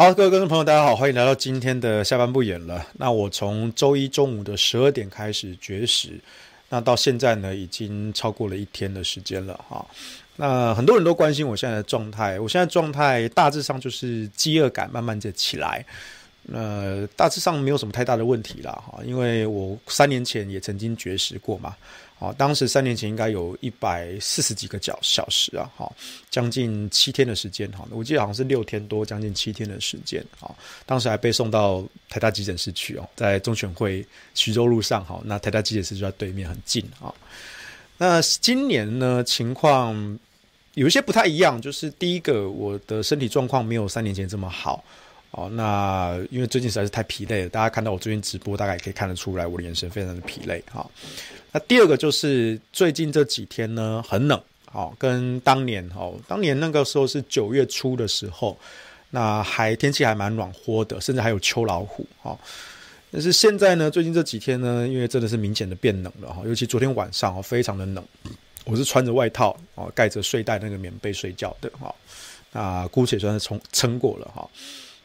好，各位观众朋友，大家好，欢迎来到今天的下班不演了。那我从周一中午的十二点开始绝食，那到现在呢，已经超过了一天的时间了哈。那很多人都关心我现在的状态，我现在状态大致上就是饥饿感慢慢的起来，呃，大致上没有什么太大的问题了哈，因为我三年前也曾经绝食过嘛。啊，当时三年前应该有一百四十几个小小时啊，哈，将近七天的时间哈，我记得好像是六天多，将近七天的时间啊。当时还被送到台大急诊室去哦，在中选会徐州路上哈，那台大急诊室就在对面，很近啊。那今年呢，情况有一些不太一样，就是第一个，我的身体状况没有三年前这么好。哦，那因为最近实在是太疲累了，大家看到我最近直播，大概也可以看得出来，我的眼神非常的疲累。哈，那第二个就是最近这几天呢，很冷。哦，跟当年哦，当年那个时候是九月初的时候，那还天气还蛮暖和的，甚至还有秋老虎。哈，但是现在呢，最近这几天呢，因为真的是明显的变冷了哈，尤其昨天晚上哦，非常的冷，我是穿着外套哦，盖着睡袋那个棉被睡觉的哈，那姑且算是撑撑过了哈。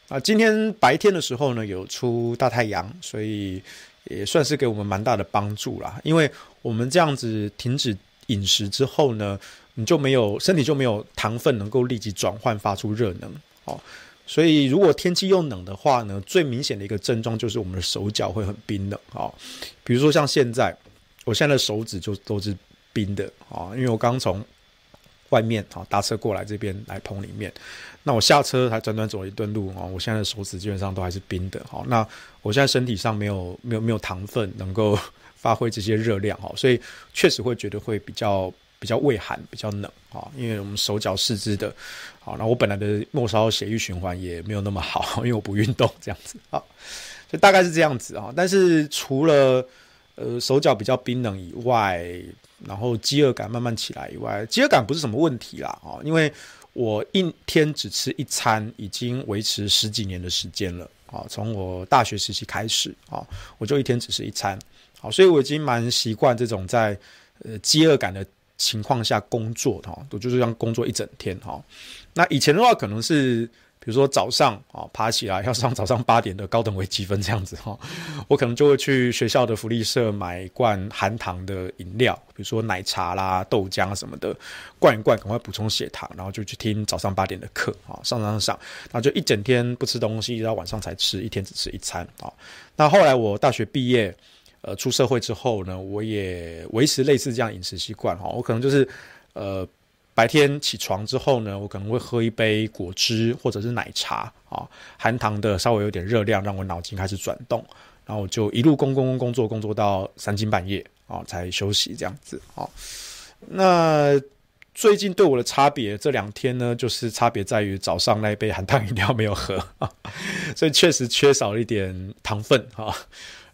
啊，今天白天的时候呢，有出大太阳，所以也算是给我们蛮大的帮助啦。因为我们这样子停止饮食之后呢，你就没有身体就没有糖分能够立即转换发出热能哦。所以如果天气又冷的话呢，最明显的一个症状就是我们的手脚会很冰冷哦。比如说像现在，我现在的手指就都是冰的啊，因为我刚从外面啊搭车过来这边来棚里面。那我下车才短短走了一段路啊，我现在的手指基本上都还是冰的。好，那我现在身体上没有没有没有糖分能够发挥这些热量哈，所以确实会觉得会比较比较畏寒，比较冷啊。因为我们手脚四肢的，好，那我本来的末梢血液循环也没有那么好，因为我不运动这样子啊，所以大概是这样子啊。但是除了呃手脚比较冰冷以外，然后饥饿感慢慢起来以外，饥饿感不是什么问题啦啊，因为。我一天只吃一餐，已经维持十几年的时间了啊！从我大学时期开始啊，我就一天只吃一餐，好，所以我已经蛮习惯这种在呃饥饿感的情况下工作的哈，我就是这样工作一整天哈。那以前的话，可能是。比如说早上啊，爬起来 要上早上八点的高等微积分这样子哈，我可能就会去学校的福利社买一罐含糖的饮料，比如说奶茶啦、豆浆什么的，灌一灌，赶快补充血糖，然后就去听早上八点的课啊，上上上，然后就一整天不吃东西，一直到晚上才吃，一天只吃一餐啊。那后来我大学毕业，呃，出社会之后呢，我也维持类似这样饮食习惯哈，我可能就是呃。白天起床之后呢，我可能会喝一杯果汁或者是奶茶啊，含糖的，稍微有点热量，让我脑筋开始转动，然后我就一路工工工作工作到三更半夜啊，才休息这样子啊。那最近对我的差别，这两天呢，就是差别在于早上那一杯含糖饮料没有喝，所以确实缺少了一点糖分啊。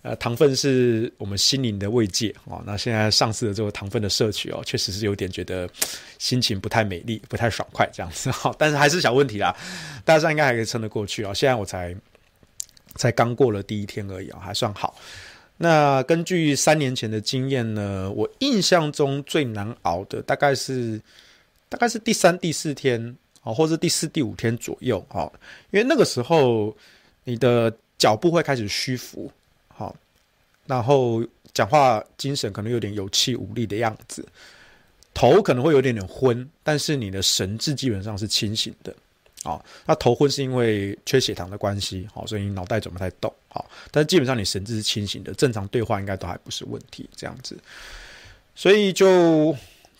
呃，糖分是我们心灵的慰藉哦。那现在上次的这个糖分的摄取哦，确实是有点觉得心情不太美丽，不太爽快这样子哈。但是还是小问题啦，大家应该还可以撑得过去哦。现在我才才刚过了第一天而已啊，还算好。那根据三年前的经验呢，我印象中最难熬的大概是大概是第三、第四天啊，或者第四、第五天左右啊，因为那个时候你的脚步会开始虚浮。然后讲话精神可能有点有气无力的样子，头可能会有点点昏，但是你的神志基本上是清醒的。好，那头昏是因为缺血糖的关系，好，所以你脑袋转不太动。好，但是基本上你神志是清醒的，正常对话应该都还不是问题。这样子，所以就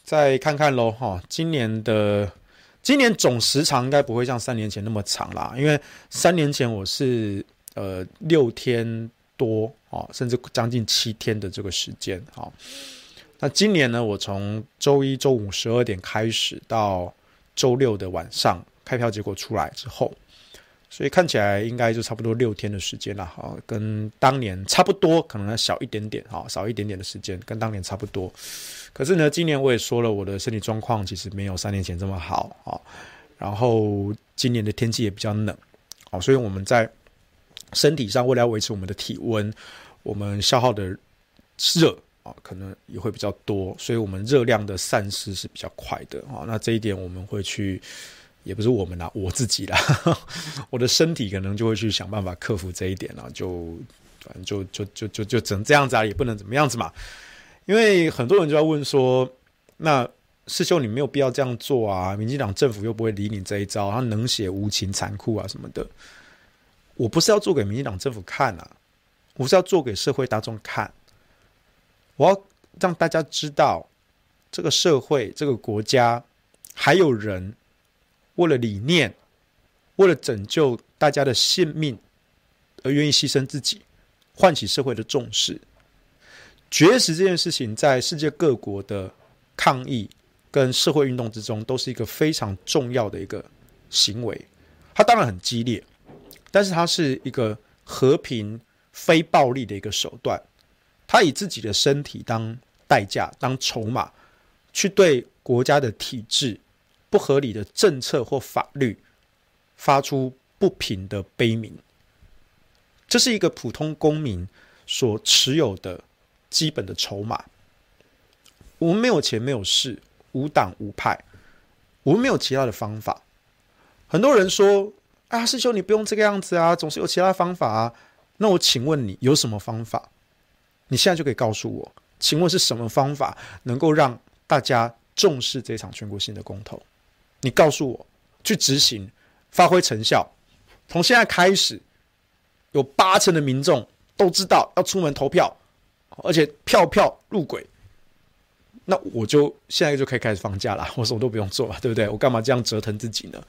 再看看喽。哈，今年的今年总时长应该不会像三年前那么长啦，因为三年前我是呃六天。多哦，甚至将近七天的这个时间啊。那今年呢，我从周一、周五十二点开始到周六的晚上开票结果出来之后，所以看起来应该就差不多六天的时间了哈，跟当年差不多，可能小一点点哈，少一点点的时间，跟当年差不多。可是呢，今年我也说了，我的身体状况其实没有三年前这么好啊。然后今年的天气也比较冷啊，所以我们在。身体上为了维持我们的体温，我们消耗的热啊，可能也会比较多，所以我们热量的散失是比较快的啊。那这一点我们会去也不是我们啦，我自己啦，我的身体可能就会去想办法克服这一点了，就反正就就就就就只能这样子啊，也不能怎么样子嘛。因为很多人就要问说，那师兄你没有必要这样做啊，民进党政府又不会理你这一招，他冷血无情、残酷啊什么的。我不是要做给民进党政府看啊，我是要做给社会大众看，我要让大家知道，这个社会、这个国家还有人。为了理念，为了拯救大家的性命，而愿意牺牲自己，唤起社会的重视。绝食这件事情，在世界各国的抗议跟社会运动之中，都是一个非常重要的一个行为。它当然很激烈，但是它是一个和平、非暴力的一个手段。他以自己的身体当代价、当筹码，去对国家的体制。不合理的政策或法律，发出不平的悲鸣，这是一个普通公民所持有的基本的筹码。我们没有钱，没有势，无党无派，我们没有其他的方法。很多人说：“啊，师兄，你不用这个样子啊，总是有其他方法啊。”那我请问你有什么方法？你现在就可以告诉我，请问是什么方法能够让大家重视这场全国性的公投？你告诉我，去执行，发挥成效。从现在开始，有八成的民众都知道要出门投票，而且票票入轨。那我就现在就可以开始放假了，我什么都不用做了，对不对？我干嘛这样折腾自己呢？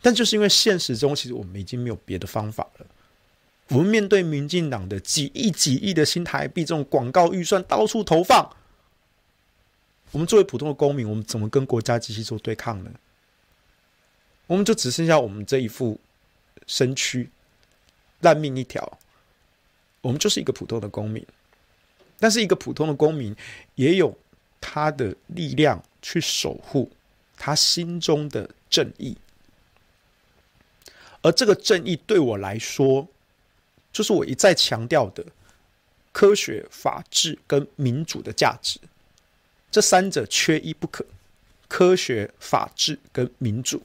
但就是因为现实中，其实我们已经没有别的方法了。我们面对民进党的几亿几亿的新台币这种广告预算到处投放，我们作为普通的公民，我们怎么跟国家机器做对抗呢？我们就只剩下我们这一副身躯，烂命一条。我们就是一个普通的公民，但是一个普通的公民也有他的力量去守护他心中的正义，而这个正义对我来说，就是我一再强调的科学、法治跟民主的价值，这三者缺一不可。科学、法治跟民主。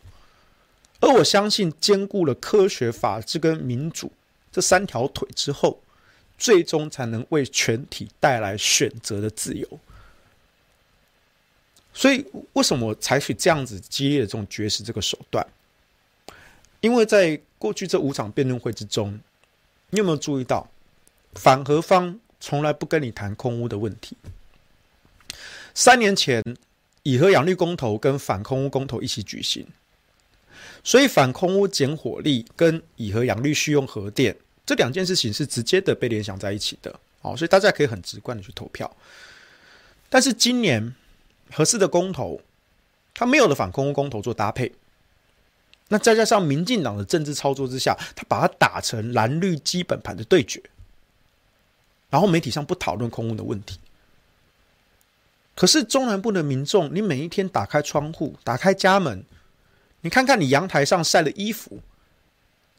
而我相信，兼顾了科学、法治跟民主这三条腿之后，最终才能为全体带来选择的自由。所以，为什么我采取这样子激烈的这种绝食这个手段？因为在过去这五场辩论会之中，你有没有注意到，反核方从来不跟你谈空屋的问题？三年前，以核养绿公投跟反空屋公投一起举行。所以反空屋减火力跟以核养绿续用核电这两件事情是直接的被联想在一起的，好，所以大家可以很直观的去投票。但是今年合适的公投，它没有了反空屋公投做搭配，那再加上民进党的政治操作之下，他把它打成蓝绿基本盘的对决，然后媒体上不讨论空污的问题。可是中南部的民众，你每一天打开窗户，打开家门。你看看你阳台上晒的衣服，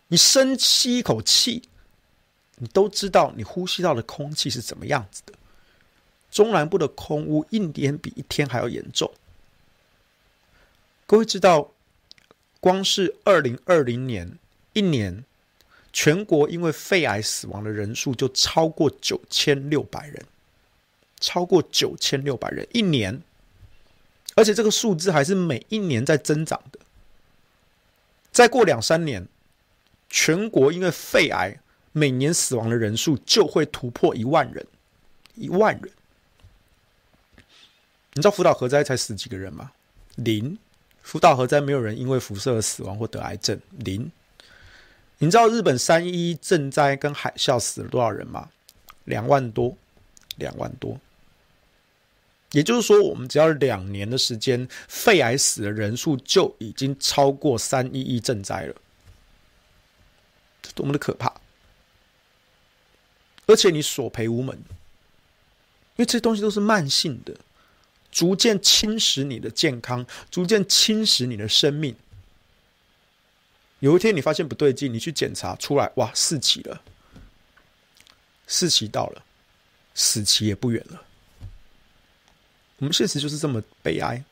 你深吸一口气，你都知道你呼吸到的空气是怎么样子的。中南部的空污一年比一天还要严重。各位知道，光是二零二零年一年，全国因为肺癌死亡的人数就超过九千六百人，超过九千六百人一年，而且这个数字还是每一年在增长的。再过两三年，全国因为肺癌每年死亡的人数就会突破一万人，一万人。你知道福岛核灾才死几个人吗？零。福岛核灾没有人因为辐射而死亡或得癌症，零。你知道日本三一一震灾跟海啸死了多少人吗？两万多，两万多。也就是说，我们只要两年的时间，肺癌死的人数就已经超过三一一震灾了，这多么的可怕！而且你索赔无门，因为这些东西都是慢性的，逐渐侵蚀你的健康，逐渐侵蚀你的生命。有一天你发现不对劲，你去检查出来，哇，四期了，四期到了，死期也不远了。我们现实就是这么悲哀，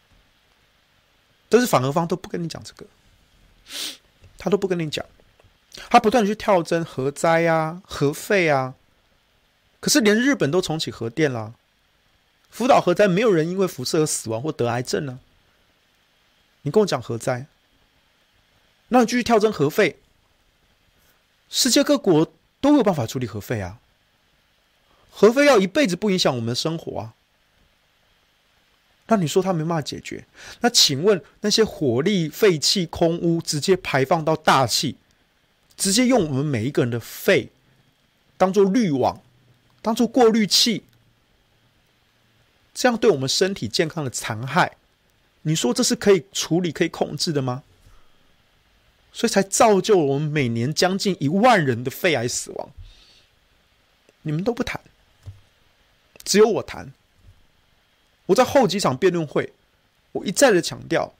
但是反核方都不跟你讲这个，他都不跟你讲，他不断去跳针核灾啊、核废啊，可是连日本都重启核电了，福岛核灾没有人因为辐射而死亡或得癌症呢、你跟我讲核灾，那你继续跳针核废，世界各国都有办法处理核废啊，核废要一辈子不影响我们的生活啊。那你说他没办法解决？那请问那些火力废气空污直接排放到大气，直接用我们每一个人的肺当做滤网，当做过滤器，这样对我们身体健康的残害，你说这是可以处理、可以控制的吗？所以才造就我们每年将近一万人的肺癌死亡。你们都不谈，只有我谈。我在后几场辩论会，我一再的强调，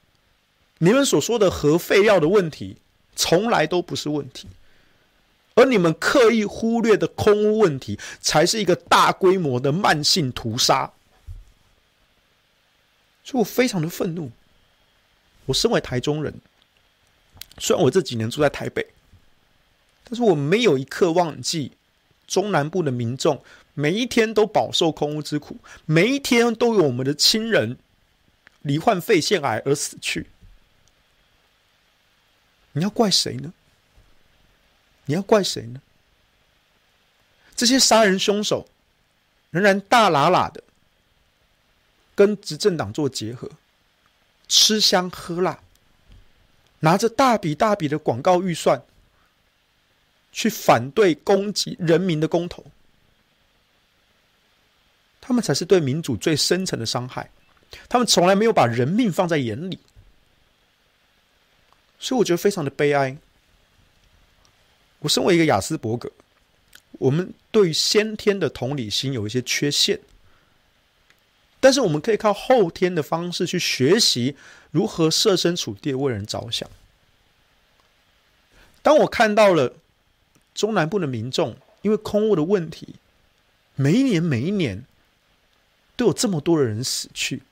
你们所说的核废料的问题，从来都不是问题，而你们刻意忽略的空污问题，才是一个大规模的慢性屠杀。所以我非常的愤怒。我身为台中人，虽然我这几年住在台北，但是我没有一刻忘记中南部的民众。每一天都饱受空屋之苦，每一天都有我们的亲人罹患肺腺癌而死去。你要怪谁呢？你要怪谁呢？这些杀人凶手仍然大喇喇的跟执政党做结合，吃香喝辣，拿着大笔大笔的广告预算去反对攻击人民的公投。他们才是对民主最深层的伤害，他们从来没有把人命放在眼里，所以我觉得非常的悲哀。我身为一个雅斯伯格，我们对先天的同理心有一些缺陷，但是我们可以靠后天的方式去学习如何设身处地为人着想。当我看到了中南部的民众因为空屋的问题，每一年每一年。都有这么多的人死去，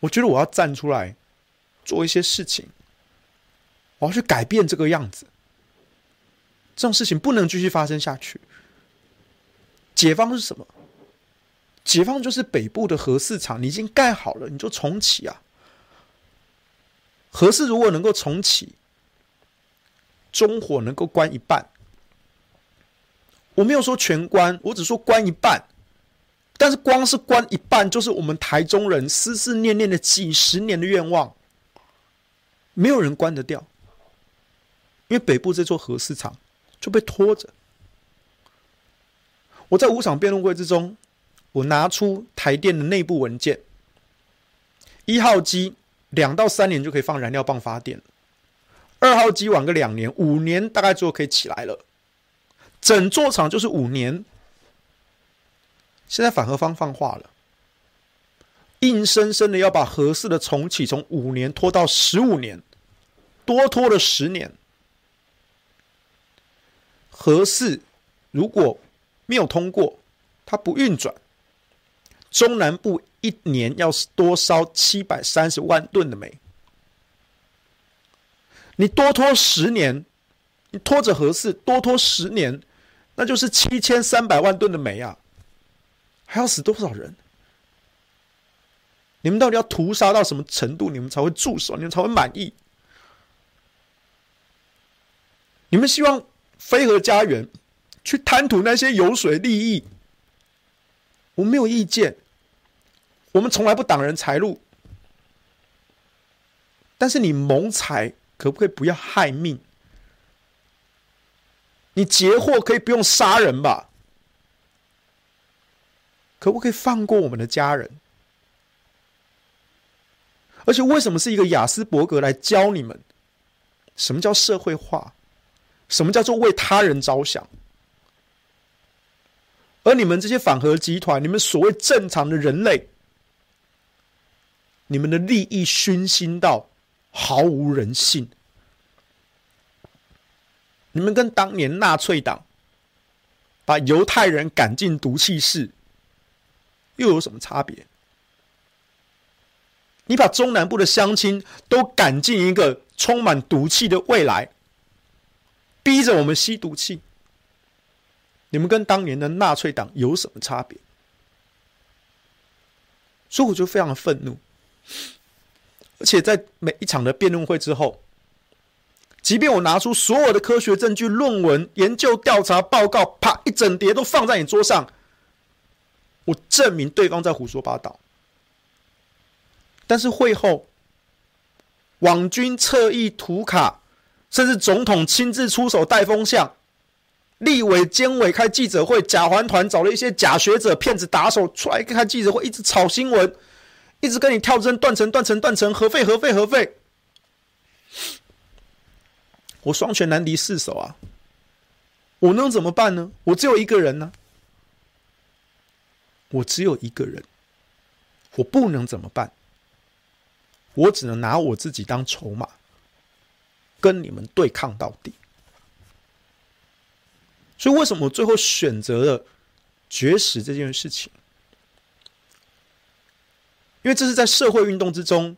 我觉得我要站出来做一些事情，我要去改变这个样子。这种事情不能继续发生下去。解方是什么？解放就是北部的核市场，你已经盖好了，你就重启啊。核四如果能够重启，中火能够关一半。我没有说全关，我只说关一半。但是光是关一半，就是我们台中人思思念念的几十年的愿望，没有人关得掉，因为北部这座核市场就被拖着。我在五场辩论会之中，我拿出台电的内部文件，一号机两到三年就可以放燃料棒发电，二号机晚个两年，五年大概就可以起来了，整座厂就是五年。现在反核方放话了，硬生生的要把核四的重启从五年拖到十五年，多拖了十年。核四如果没有通过，它不运转，中南部一年要多烧七百三十万吨的煤。你多拖十年，你拖着核四多拖十年，那就是七千三百万吨的煤啊！还要死多少人？你们到底要屠杀到什么程度，你们才会住手？你们才会满意？你们希望飞核家园去贪图那些油水利益？我没有意见，我们从来不挡人财路。但是你谋财可不可以不要害命？你劫货可以不用杀人吧？可不可以放过我们的家人？而且为什么是一个雅斯伯格来教你们什么叫社会化？什么叫做为他人着想？而你们这些反核集团，你们所谓正常的人类，你们的利益熏心到毫无人性。你们跟当年纳粹党把犹太人赶进毒气室。又有什么差别？你把中南部的乡亲都赶进一个充满毒气的未来，逼着我们吸毒气。你们跟当年的纳粹党有什么差别？所以我就非常的愤怒。而且在每一场的辩论会之后，即便我拿出所有的科学证据、论文、研究调查报告，啪一整叠都放在你桌上，我证明对方在胡说八道。但是会后，网军侧翼图卡，甚至总统亲自出手带风向，立委、监委开记者会，假环团找了一些假学者、骗子打手出来开记者会，一直炒新闻，一直跟你跳针断层、断层、断层，核废、核废、核废。我双拳难敌四手啊！我能怎么办呢？我只有一个人呢、我只有一个人，我不能怎么办？我只能拿我自己当筹码，跟你们对抗到底。所以，为什么我最后选择了绝食这件事情？因为这是在社会运动之中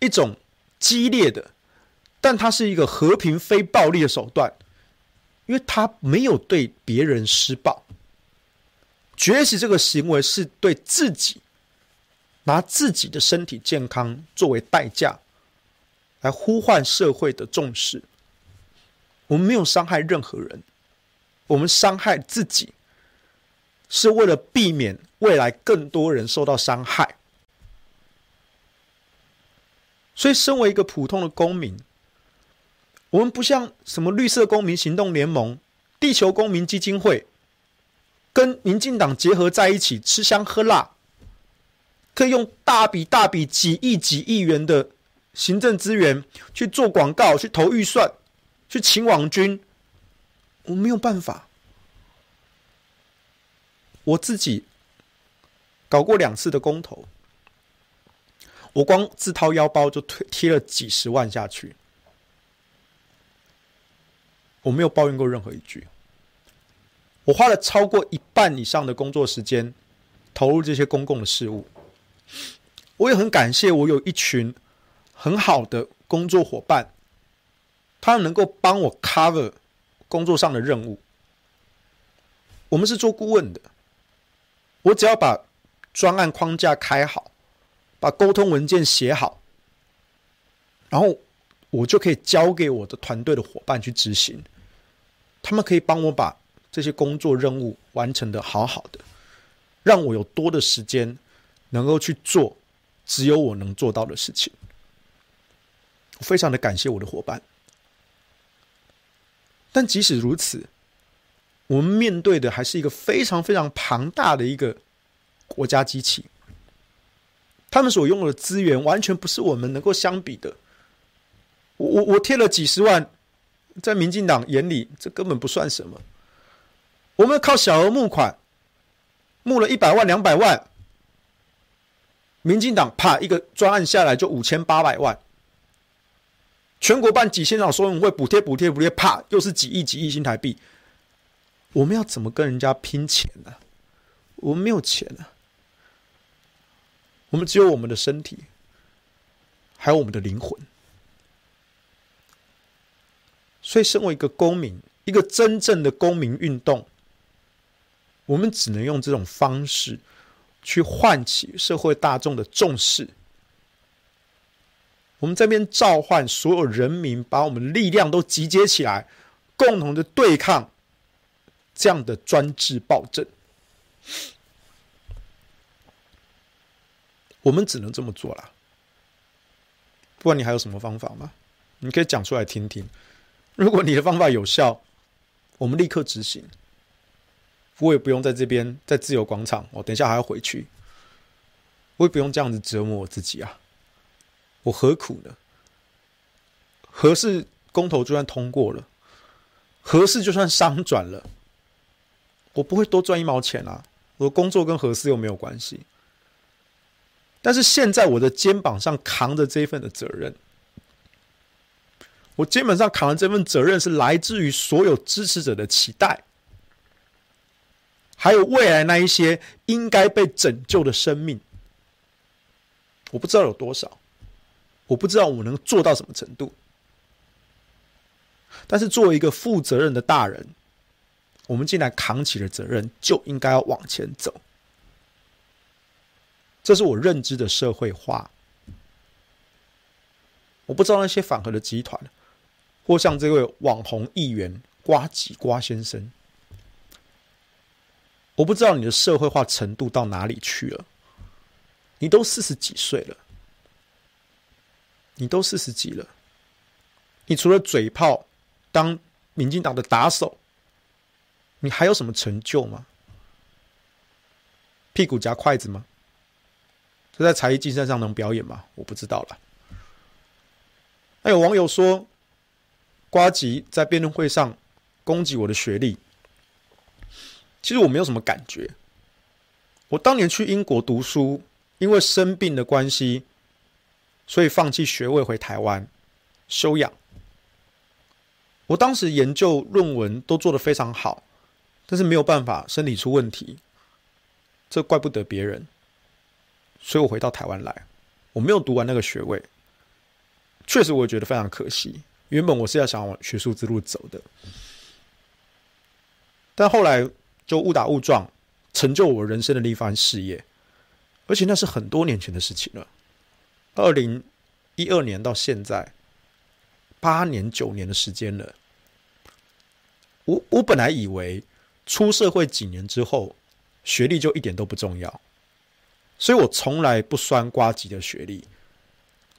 一种激烈的，但它是一个和平非暴力的手段，因为它没有对别人施暴。绝食这个行为是对自己。拿自己的身体健康作为代价，来呼唤社会的重视。我们没有伤害任何人，我们伤害自己，是为了避免未来更多人受到伤害。所以，身为一个普通的公民，我们不像什么绿色公民行动联盟、地球公民基金会，跟民进党结合在一起吃香喝辣。可以用大笔大笔几亿几亿元的行政资源去做广告、去投预算、去请网军，我没有办法。我自己搞过两次的公投，我光自掏腰包就推贴了几十万下去，我没有抱怨过任何一句。我花了超过一半以上的工作时间投入这些公共的事务。我也很感谢，我有一群很好的工作伙伴，他们能够帮我 cover 工作上的任务。我们是做顾问的，我只要把专案框架开好，把沟通文件写好，然后我就可以交给我的团队的伙伴去执行。他们可以帮我把这些工作任务完成得好好的，让我有多的时间。能够去做只有我能做到的事情，我非常的感谢我的伙伴。但即使如此，我们面对的还是一个非常非常庞大的一个国家机器，他们所拥有的资源完全不是我们能够相比的。我我我贴了几十万，在民进党眼里这根本不算什么。我们靠小额募款，募了一百万、两百万。民进党啪一个专案下来就五千八百万，全国办几千场说明会补贴补贴补贴，啪又是几亿几亿新台币。我们要怎么跟人家拼钱呢？我们没有钱啊，我们只有我们的身体，还有我们的灵魂。所以，身为一个公民，一个真正的公民运动，我们只能用这种方式。去唤起社会大众的重视。我们这边召唤所有人民，把我们力量都集结起来，共同的对抗这样的专制暴政。我们只能这么做了。不管你还有什么方法吗？你可以讲出来听听。如果你的方法有效，我们立刻执行。我也不用在这边在自由广场，我等一下还要回去。我也不用这样子折磨我自己啊！我何苦呢？核四公投就算通过了，核四就算商转了，我不会多赚一毛钱啊！我的工作跟核四又没有关系。但是现在我的肩膀上扛着这一份的责任，我肩膀上扛的这份责任是来自于所有支持者的期待。还有未来那一些应该被拯救的生命，我不知道有多少，我不知道我能做到什么程度。但是作为一个负责任的大人，我们既然扛起了责任，就应该要往前走。这是我认知的社会化。我不知道那些反核的集团，或像这位网红议员瓜吉瓜先生，我不知道你的社会化程度到哪里去了。你都四十几岁了，你都四十几了，你除了嘴炮，当民进党的打手，你还有什么成就吗？屁股夹筷子吗？这在才艺竞赛上能表演吗？我不知道了。还有网友说，瓜吉在辩论会上攻击我的学历，其实我没有什么感觉。我当年去英国读书，因为生病的关系，所以放弃学位回台湾休养。我当时研究论文都做得非常好，但是没有办法，身体出问题，这怪不得别人。所以我回到台湾来，我没有读完那个学位。确实，我觉得非常可惜。原本我是要想往学术之路走的，但后来就误打误撞，成就我人生的另一番事业。而且那是很多年前的事情了，二零一二年到现在，八年九年的时间了。我我本来以为出社会几年之后，学历就一点都不重要，所以我从来不酸瓜吉的学历。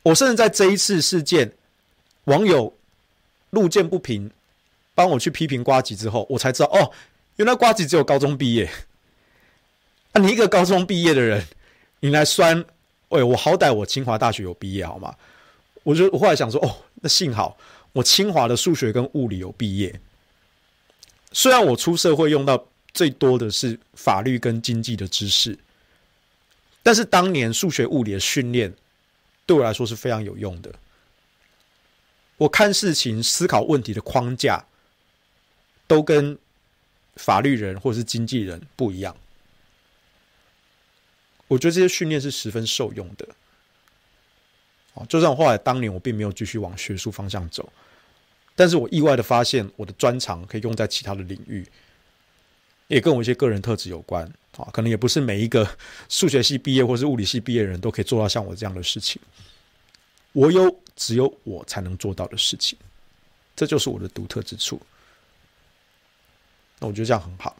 我甚至在这一次事件，网友路见不平，帮我去批评瓜吉之后，我才知道哦，原来瓜吉只有高中毕业。啊，你一个高中毕业的人，你来酸，喂，我好歹我清华大学有毕业好吗？我就我后来想说，哦，那幸好我清华的数学跟物理有毕业。虽然我出社会用到最多的是法律跟经济的知识，但是当年数学物理的训练。对我来说是非常有用的。我看事情、思考问题的框架，都跟法律人或者是经纪人不一样。我觉得这些训练是十分受用的。就算后来当年我并没有继续往学术方向走，但是我意外的发现，我的专长可以用在其他的领域，也跟我一些个人特质有关。啊，可能也不是每一个数学系毕业或是物理系毕业的人都可以做到像我这样的事情。我有只有我才能做到的事情，这就是我的独特之处。那我觉得这样很好。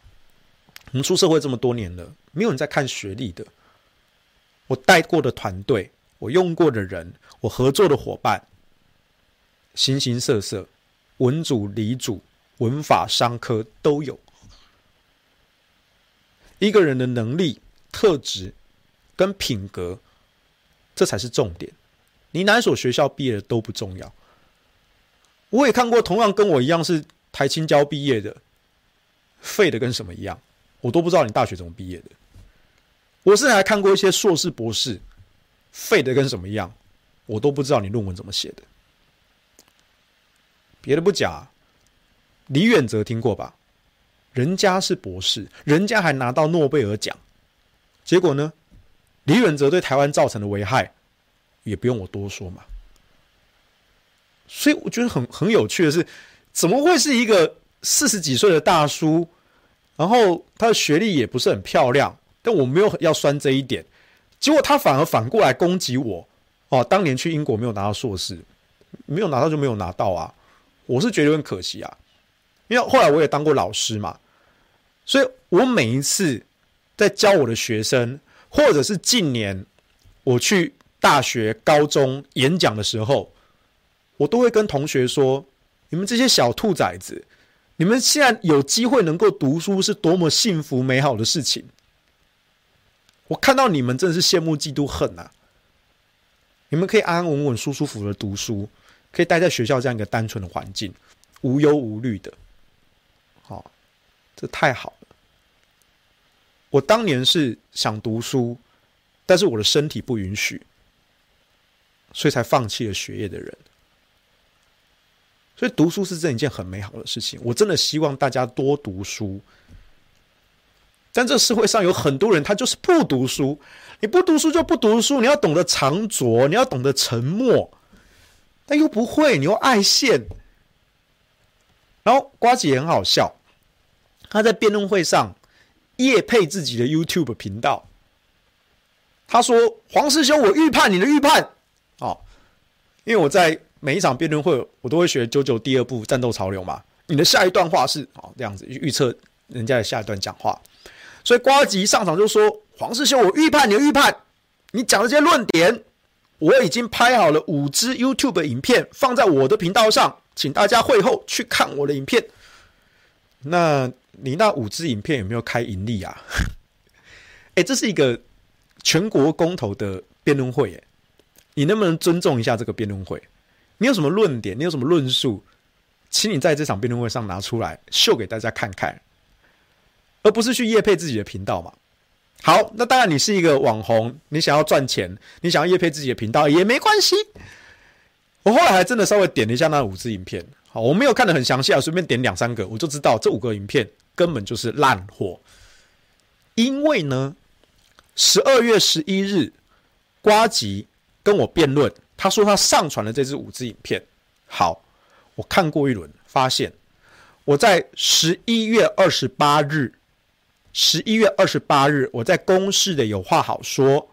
我们出社会这么多年了，没有人在看学历的。我带过的团队，我用过的人，我合作的伙伴，形形色色，文组、理组、文法、商科都有。一个人的能力、特质跟品格，这才是重点。你哪所学校毕业的都不重要。我也看过同样跟我一样是台清交毕业的，废的跟什么一样，我都不知道你大学怎么毕业的。我甚至还看过一些硕士、博士，废的跟什么样，我都不知道你论文怎么写的。别的不讲，李远哲听过吧？人家是博士，人家还拿到诺贝尔奖，结果呢？李远哲对台湾造成的危害，也不用我多说嘛。所以我觉得很很有趣的是，怎么会是一个四十几岁的大叔，然后他的学历也不是很漂亮，但我没有要酸这一点，结果他反而反过来攻击我。哦，当年去英国没有拿到硕士，没有拿到就没有拿到啊，我是觉得很可惜啊，因为后来我也当过老师嘛。所以我每一次在教我的学生，或者是近年我去大学、高中演讲的时候，我都会跟同学说：“你们这些小兔崽子，你们现在有机会能够读书，是多么幸福美好的事情！我看到你们真的是羡慕、嫉妒、恨呐！你们可以安安稳稳、舒舒服服的读书，可以待在学校这样一个单纯的环境，无忧无虑的。好。”这太好了！我当年是想读书，但是我的身体不允许，所以才放弃了学业的人。所以读书是这一件很美好的事情，我真的希望大家多读书。但这社会上有很多人，他就是不读书。你不读书就不读书，你要懂得藏拙，你要懂得沉默，但又不会，你又爱现。然后瓜子也很好笑，他在辩论会上夜配自己的 YouTube 频道。他说：“黄师兄，我预判你的预判哦，因为我在每一场辩论会，我都会学九九第二部战斗潮流嘛。你的下一段话是哦这样子预测人家的下一段讲话，所以呱吉上场就说：‘黄师兄，我预判你的预判，你讲的这些论点，我已经拍好了五支 YouTube 影片放在我的频道上，请大家会后去看我的影片。那你那五支影片有没有开盈利啊？哎，这是一个。”全国公投的辩论会，耶，你能不能尊重一下这个辩论会？你有什么论点？你有什么论述？请你在这场辩论会上拿出来秀给大家看看，而不是去业配自己的频道嘛。好，那当然你是一个网红，你想要赚钱，你想要业配自己的频道也没关系。我后来还真的稍微点了一下那五支影片，好，我没有看得很详细啊，随便点两三个，我就知道这五个影片根本就是烂货，因为呢。十二月十一日，呱吉跟我辩论，他说他上传了这支五支影片。好，我看过一轮，发现我在十一月二十八日，十一月二十八日，我在公视的有话好说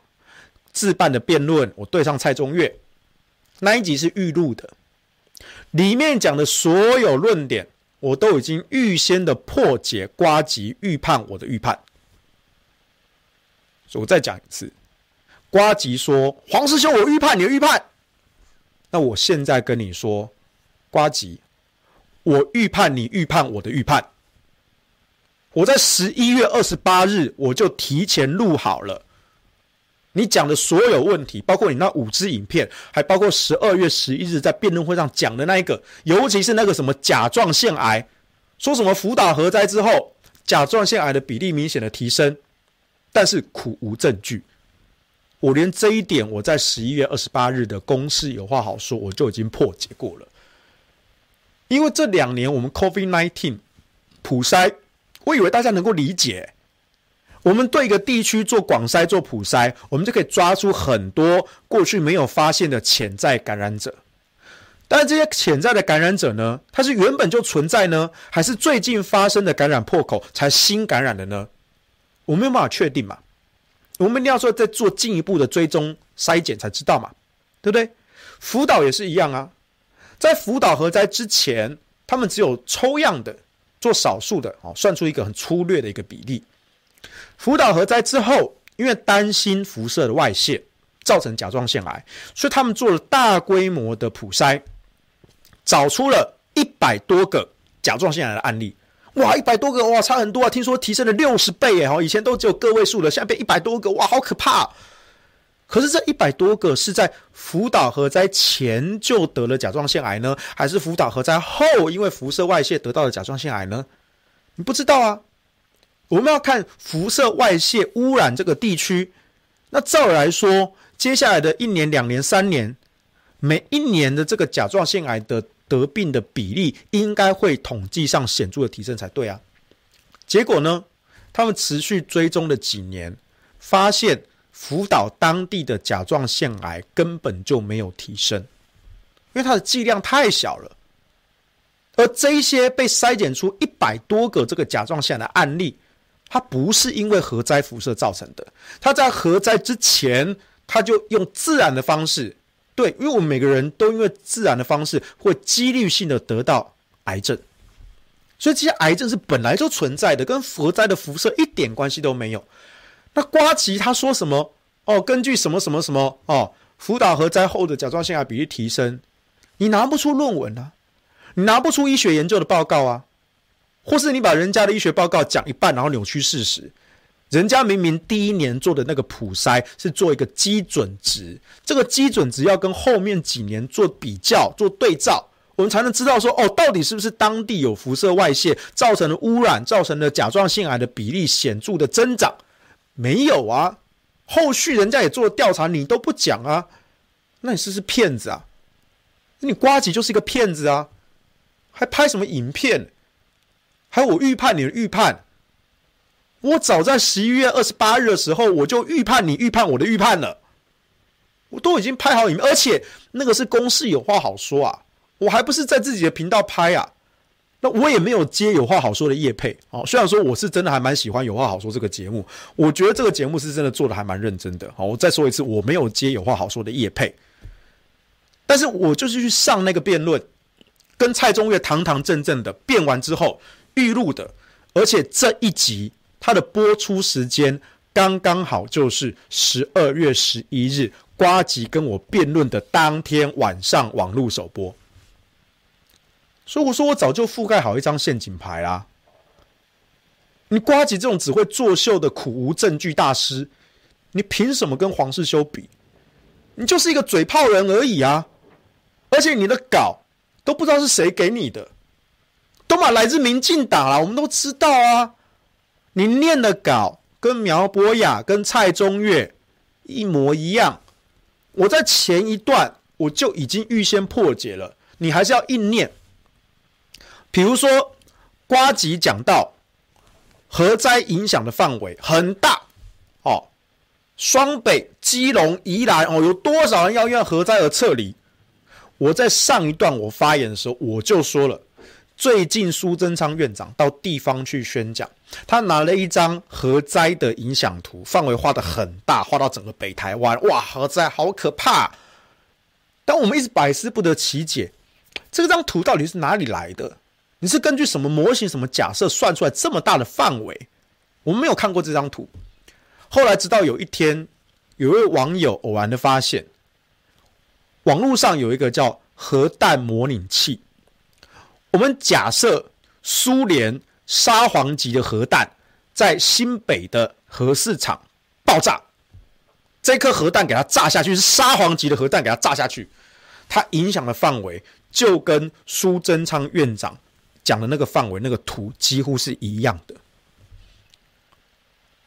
自办的辩论，我对上蔡中岳那一集是预录的，里面讲的所有论点，我都已经预先的破解，瓜吉预判我的预判。我再讲一次，瓜吉说：“黄师兄，我预判你的预判。”那我现在跟你说，瓜吉，我预判你预判我的预判。我在十一月二十八日我就提前录好了，你讲的所有问题，包括你那五支影片，还包括十二月十一日在辩论会上讲的那一个，尤其是那个什么甲状腺癌，说什么福岛核灾之后，甲状腺癌的比例明显的提升。但是苦无证据，我连这一点我在十一月二十八日的公视有话好说，我就已经破解过了。因为这两年我们 COVID-19 普筛，我以为大家能够理解，我们对一个地区做广筛做普筛，我们就可以抓出很多过去没有发现的潜在感染者。但是这些潜在的感染者呢，它是原本就存在呢，还是最近发生的感染破口才新感染的呢？我没有办法确定嘛，我们一定要说再做进一步的追踪筛检才知道嘛，对不对？福岛也是一样啊，在福岛核灾之前，他们只有抽样的做少数的哦，算出一个很粗略的一个比例。福岛核灾之后，因为担心辐射的外泄造成甲状腺癌，所以他们做了大规模的普筛，找出了一百多个甲状腺癌的案例。哇，一百多个哇，差很多啊！听说提升了六十倍耶！哈，以前都只有个位数的，现在变一百多个，哇，好可怕！可是这一百多个是在福岛核灾前就得了甲状腺癌呢，还是福岛核灾后因为辐射外泄得到了甲状腺癌呢？你不知道啊！我们要看辐射外泄污染这个地区。那照来说，接下来的一年、两年、三年，每一年的这个甲状腺癌的。得病的比例应该会统计上显著的提升才对啊，结果呢，他们持续追踪了几年，发现福岛当地的甲状腺癌根本就没有提升，因为它的剂量太小了。而这一些被筛检出一百多个这个甲状腺的案例，它不是因为核灾辐射造成的，它在核灾之前，它就用自然的方式。对，因为我们每个人都因为自然的方式会几率性的得到癌症，所以这些癌症是本来就存在的，跟核灾的辐射一点关系都没有。那瓜吉他说什么？哦，根据什么什么什么哦，福岛核灾后的甲状腺癌比例提升，你拿不出论文啊，你拿不出医学研究的报告啊，或是你把人家的医学报告讲一半，然后扭曲事实。人家明明第一年做的那个普筛是做一个基准值，这个基准值要跟后面几年做比较、做对照，我们才能知道说，哦，到底是不是当地有辐射外泄造成的污染，造成的甲状腺癌的比例显著的增长？没有啊，后续人家也做了调查，你都不讲啊，那你是不是骗子啊？你瓜吉就是一个骗子啊，还拍什么影片？还有我预判你的预判。我早在十一月二十八日的时候，我就预判你预判我的预判了。我都已经拍好影片，而且那个是公事有话好说啊，我还不是在自己的频道拍啊。那我也没有接有话好说的叶配哦。虽然说我是真的还蛮喜欢有话好说这个节目，我觉得这个节目是真的做的还蛮认真的。好，我再说一次，我没有接有话好说的叶配，但是我就是去上那个辩论，跟蔡中岳堂堂正正的辩完之后预录的，而且这一集它的播出时间刚刚好就是十二月十一日，呱吉跟我辩论的当天晚上网络首播。所以我说，我早就覆盖好一张陷阱牌啦。你瓜吉这种只会作秀的苦无证据大师，你凭什么跟黄世修比？你就是一个嘴炮人而已啊！而且你的稿都不知道是谁给你的，都嘛来自民进党啦，我们都知道啊。你念的稿跟苗博雅、跟蔡中岳一模一样，我在前一段我就已经预先破解了，你还是要硬念。比如说，瓜吉讲到核灾影响的范围很大哦，双北、基隆、宜兰哦，有多少人要因为核灾而撤离？我在上一段我发言的时候，我就说了，最近苏贞昌院长到地方去宣讲，他拿了一张核灾的影响图，范围画的很大，画到整个北台湾，哇，核灾好可怕！但我们一直百思不得其解，这张图到底是哪里来的？你是根据什么模型、什么假设算出来这么大的范围？我们没有看过这张图。后来直到有一天，有一位网友偶然的发现，网络上有一个叫核弹模拟器。我们假设苏联沙皇级的核弹在新北的核市场爆炸，这颗核弹给它炸下去是沙皇级的核弹，给它炸下去，它影响的范围就跟苏贞昌院长。讲的那个范围，那个图几乎是一样的。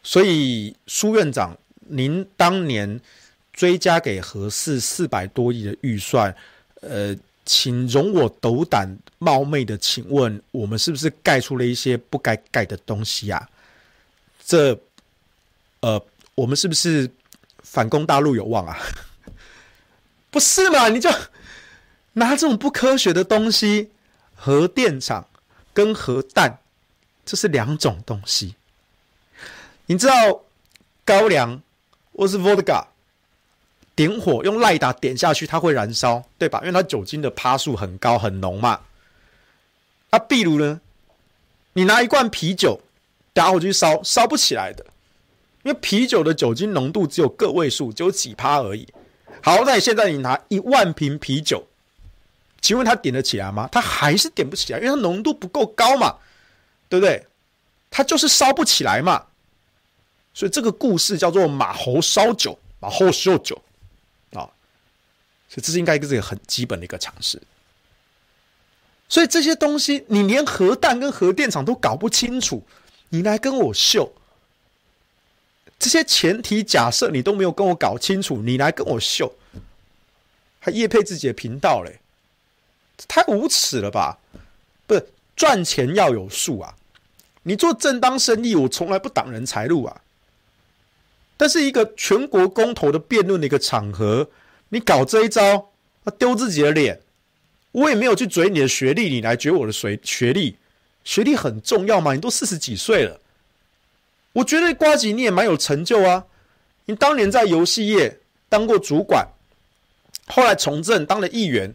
所以苏院长，您当年追加给核四四百多亿的预算，呃，请容我斗胆冒昧的请问，我们是不是盖出了一些不该盖的东西啊？这，呃，我们是不是反攻大陆有望啊？不是嘛？你就拿这种不科学的东西。核电厂跟核弹，这是两种东西。你知道高粱或是 vodka 点火用赖打点下去，它会燃烧，对吧？因为它酒精的趴数很高很浓嘛。啊，比如呢，你拿一罐啤酒打火去烧，烧不起来的，因为啤酒的酒精浓度只有个位数，只有几趴而已。好，那你现在你拿一万瓶啤酒。请问他点得起来吗？他还是点不起来，因为它浓度不够高嘛，对不对？它就是烧不起来嘛。所以这个故事叫做马猴烧酒，马猴烧酒啊。所以这是应该一个这个很基本的一个常识。所以这些东西，你连核弹跟核电厂都搞不清楚，你来跟我秀这些前提假设，你都没有跟我搞清楚，你来跟我秀，还业配自己的频道嘞？太无耻了吧！不是赚钱要有数啊！你做正当生意，我从来不挡人财路啊。但是一个全国公投的辩论的一个场合，你搞这一招，丢自己的脸。我也没有去嘴你的学历，你来追我的学学历。学历很重要吗？你都四十几岁了，我觉得瓜吉你也蛮有成就啊。你当年在游戏业当过主管，后来从政当了议员。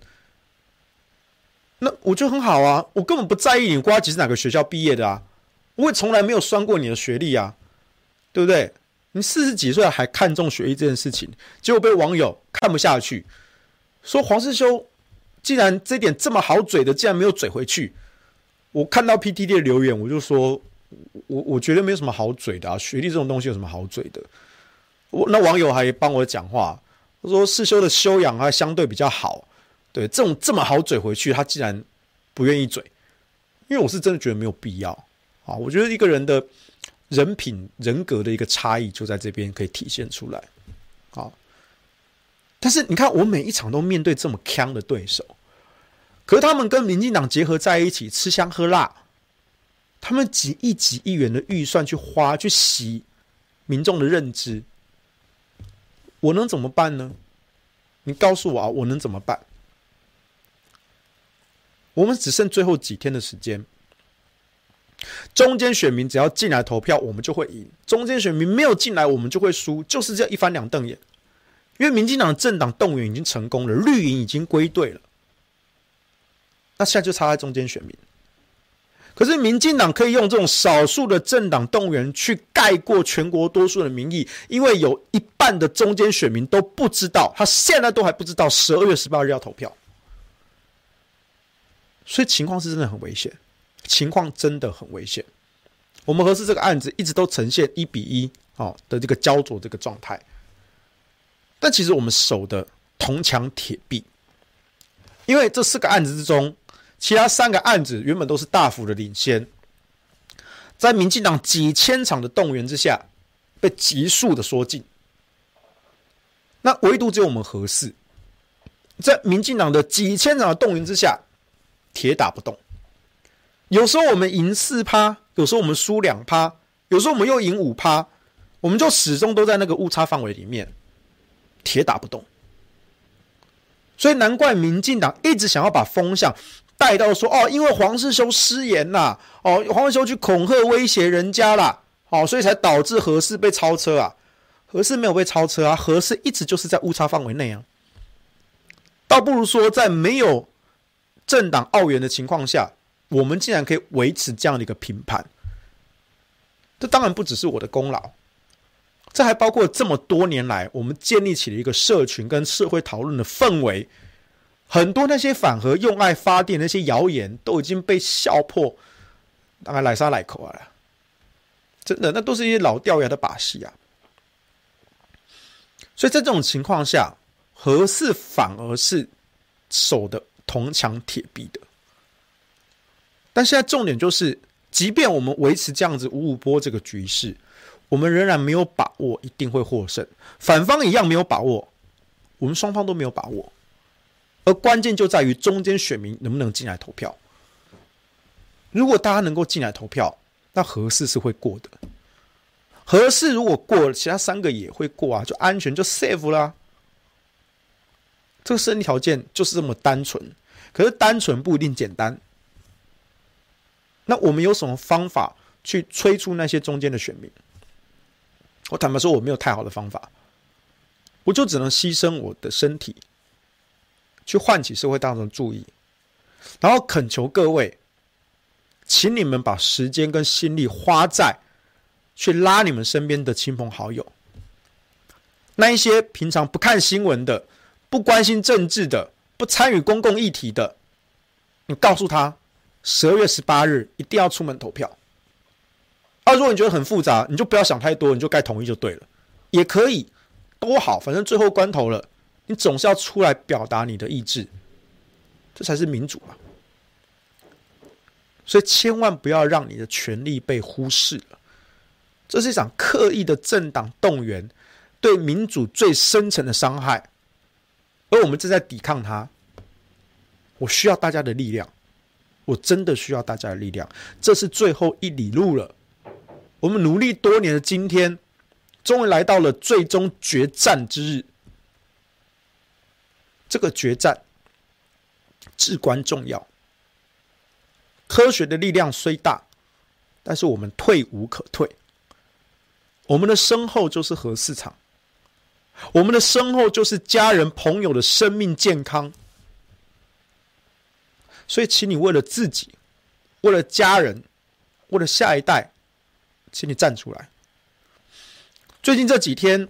那我觉得很好啊，我根本不在意你瓜吉是哪个学校毕业的啊，我也从来没有算过你的学历啊，对不对？你四十几岁还看重学历这件事情，结果被网友看不下去，说黄世修既然这点这么好嘴的，竟然没有嘴回去。我看到 PTT 的留言，我就说，我我觉得没有什么好嘴的啊，学历这种东西有什么好嘴的？我那网友还帮我讲话，他说世修的修养还相对比较好。对，这种这么好嘴回去，他竟然不愿意嘴，因为我是真的觉得没有必要啊！我觉得一个人的人品、人格的一个差异就在这边可以体现出来啊。但是你看，我每一场都面对这么强的对手，可是他们跟民进党结合在一起吃香喝辣，他们几亿几亿元的预算去花去洗民众的认知，我能怎么办呢？你告诉我啊，我能怎么办？我们只剩最后几天的时间，中间选民只要进来投票，我们就会赢；中间选民没有进来，我们就会输，就是这样一翻两瞪眼。因为民进党政党动员已经成功了，绿营已经归队了，那现在就差在中间选民。可是民进党可以用这种少数的政党动员去盖过全国多数的民意，因为有一半的中间选民都不知道，他现在都还不知道十二月十八日要投票，所以情况是真的很危险，情况真的很危险。我们合适这个案子一直都呈现一比一哦的这个焦灼这个状态，但其实我们守的铜墙铁壁，因为这四个案子之中。其他三个案子原本都是大幅的领先，在民进党几千场的动员之下，被急速的缩进。那唯独只有我们合适，在民进党的几千场的动员之下，铁打不动。有时候我们赢四趴，有时候我们输两趴，有时候我们又赢五趴，我们就始终都在那个误差范围里面，铁打不动。所以难怪民进党一直想要把风向。带到说哦，因为黄士修失言呐，哦，黄士修去恐吓威胁人家啦，哦，所以才导致核四被超车啊。核四没有被超车啊，核四一直就是在误差范围内啊。倒不如说，在没有政党奥援的情况下，我们竟然可以维持这样的一个评判。这当然不只是我的功劳，这还包括这么多年来我们建立起了一个社群跟社会讨论的氛围。很多那些反核用爱发电那些谣言都已经被笑破，大概来沙来口啊，真的，那都是一些老掉牙的把戏啊。所以在这种情况下，核四反而是守的铜墙铁壁的。但现在重点就是，即便我们维持这样子五五波这个局势，我们仍然没有把握一定会获胜，反方一样没有把握，我们双方都没有把握。而关键就在于中间选民能不能进来投票。如果大家能够进来投票，那合适是会过的。合适如果过了，其他三个也会过啊，就安全就 safe 啦。这个胜利条件就是这么单纯，可是单纯不一定简单。那我们有什么方法去催促那些中间的选民？我坦白说，我没有太好的方法，我就只能牺牲我的身体。去唤起社会大众注意，然后恳求各位，请你们把时间跟心力花在去拉你们身边的亲朋好友，那一些平常不看新闻的、不关心政治的、不参与公共议题的，你告诉他，十二月十八日一定要出门投票。啊，如果你觉得很复杂，你就不要想太多，你就该同意就对了，也可以，都好，反正最后关头了。你总是要出来表达你的意志，这才是民主啊！所以千万不要让你的权利被忽视了。这是一场刻意的政党动员，对民主最深层的伤害，而我们正在抵抗它。我需要大家的力量，我真的需要大家的力量。这是最后一里路了。我们努力多年的今天，终于来到了最终决战之日。这个决战至关重要。科学的力量虽大，但是我们退无可退。我们的身后就是核市场，我们的身后就是家人朋友的生命健康。所以，请你为了自己，为了家人，为了下一代，请你站出来。最近这几天，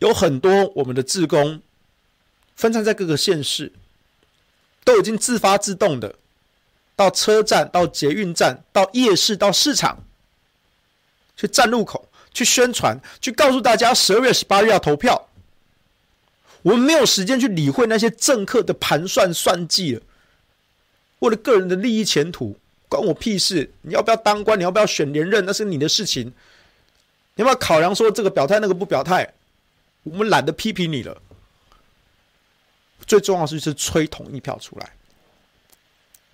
有很多我们的志工。分散在各个县市，都已经自发自动的到车站、到捷运站、到夜市、到市场，去站路口、去宣传、去告诉大家十二月十八日要投票。我们没有时间去理会那些政客的盘算算计了，为了个人的利益前途，关我屁事！你要不要当官？你要不要选连任？那是你的事情。你要不要考量说这个表态，那个不表态？我们懒得批评你了。最重要的是催同意票出来，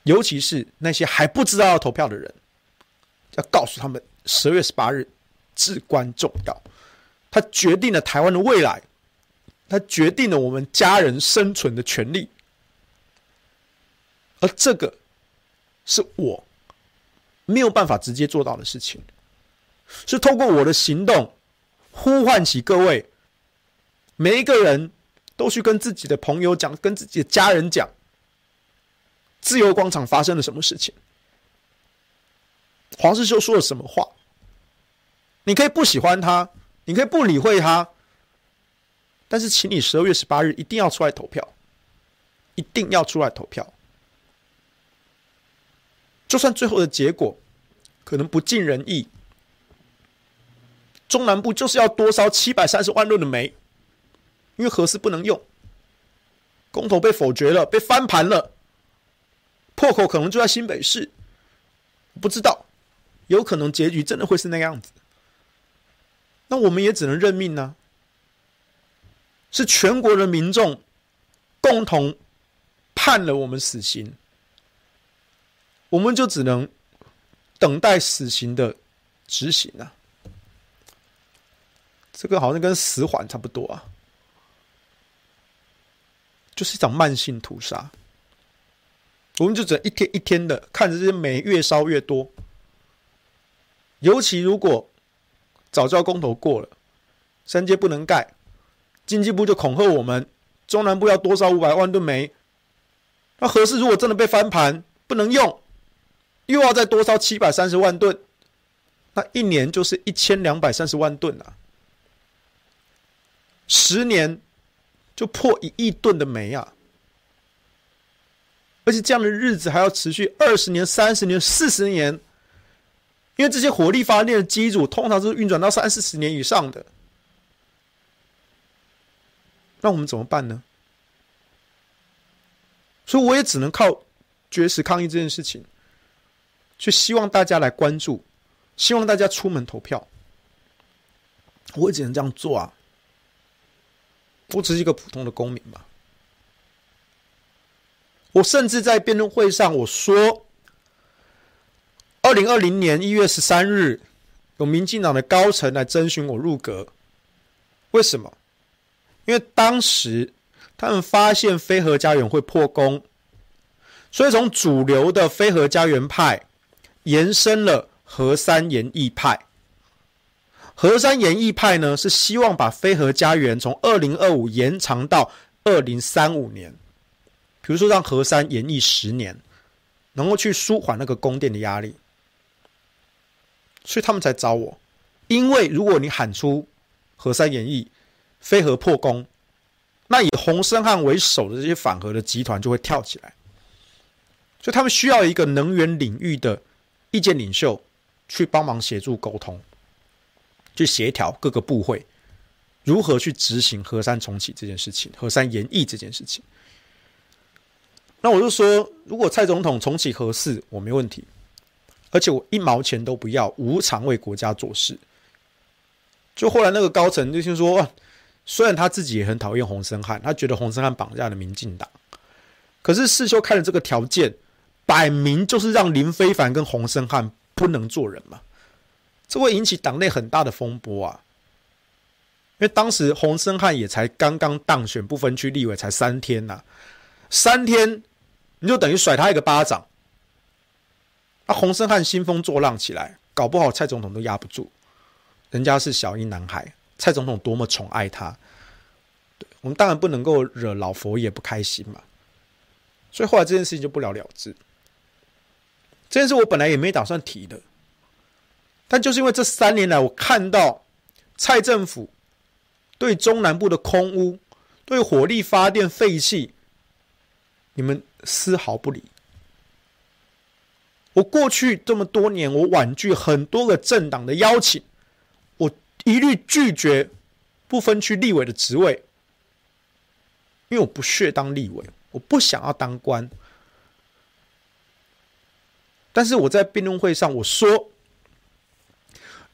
尤其是那些还不知道要投票的人，要告诉他们12月18日至关重要，它决定了台湾的未来，它决定了我们家人生存的权利，而这个是我没有办法直接做到的事情，是透过我的行动呼唤起各位，每一个人都去跟自己的朋友讲，跟自己的家人讲，自由广场发生了什么事情，黄世修说了什么话，你可以不喜欢他，你可以不理会他。但是，请你十二月十八日一定要出来投票，一定要出来投票。就算最后的结果可能不尽人意，中南部就是要多烧七百三十万吨的煤，因为核四不能用，公投被否决了，被翻盘了，破口可能就在新北市，不知道，有可能结局真的会是那样子，那我们也只能认命呢、啊。是全国的民众共同判了我们死刑，我们就只能等待死刑的执行啊！这个好像跟死缓差不多啊，就是一场慢性屠杀。我们就只能一天一天的看着这些煤越烧越多，尤其如果早教公投过了，三阶不能盖。经济部就恐吓我们，中南部要多烧五百万吨煤。那核四如果真的被翻盘，不能用，又要再多烧七百三十万吨，那一年就是一千两百三十万吨啊！十年就破一亿吨的煤啊！而且这样的日子还要持续二十年、三十年、四十年，因为这些火力发电的机组通常是运转到三四十年以上的。那我们怎么办呢？所以我也只能靠绝食抗议这件事情，去希望大家来关注，希望大家出门投票。我也只能这样做啊！我只是一个普通的公民嘛。我甚至在辩论会上我说，二零二零年一月十三日，有民进党的高层来征询我入阁，为什么？因为当时他们发现非核家园会破功，所以从主流的非核家园派延伸了核三延役派。核三延役派呢，是希望把非核家园从二零二五延长到二零三五年，比如说让核三延役十年，能够去舒缓那个供电的压力。所以他们才找我，因为如果你喊出核三延役，非核破功，那以洪申翰为首的这些反核的集团就会跳起来，所以他们需要一个能源领域的意见领袖去帮忙协助沟通，去协调各个部会如何去执行核三重启这件事情，核三延役这件事情。那我就说，如果蔡总统重启核四，我没问题，而且我一毛钱都不要，无偿为国家做事。就后来那个高层就听说。虽然他自己也很讨厌洪森汉，他觉得洪森汉绑架了民进党，可是世修开的这个条件，摆明就是让林非凡跟洪森汉不能做人嘛，这会引起党内很大的风波啊。因为当时洪森汉也才刚刚当选不分区立委才三天呐、三天你就等于甩他一个巴掌，啊洪森汉兴风作浪起来，搞不好蔡总统都压不住，人家是小英男孩。蔡总统多么宠爱他，我们当然不能够惹老佛爷不开心嘛。所以后来这件事情就不了了之。这件事我本来也没打算提的，但就是因为这三年来，我看到蔡政府对中南部的空屋、对火力发电废弃，你们丝毫不理。我过去这么多年，我婉拒很多个政党的邀请。我一律拒绝不分区立委的职位，因为我不屑当立委，我不想要当官。但是我在辩论会上我说，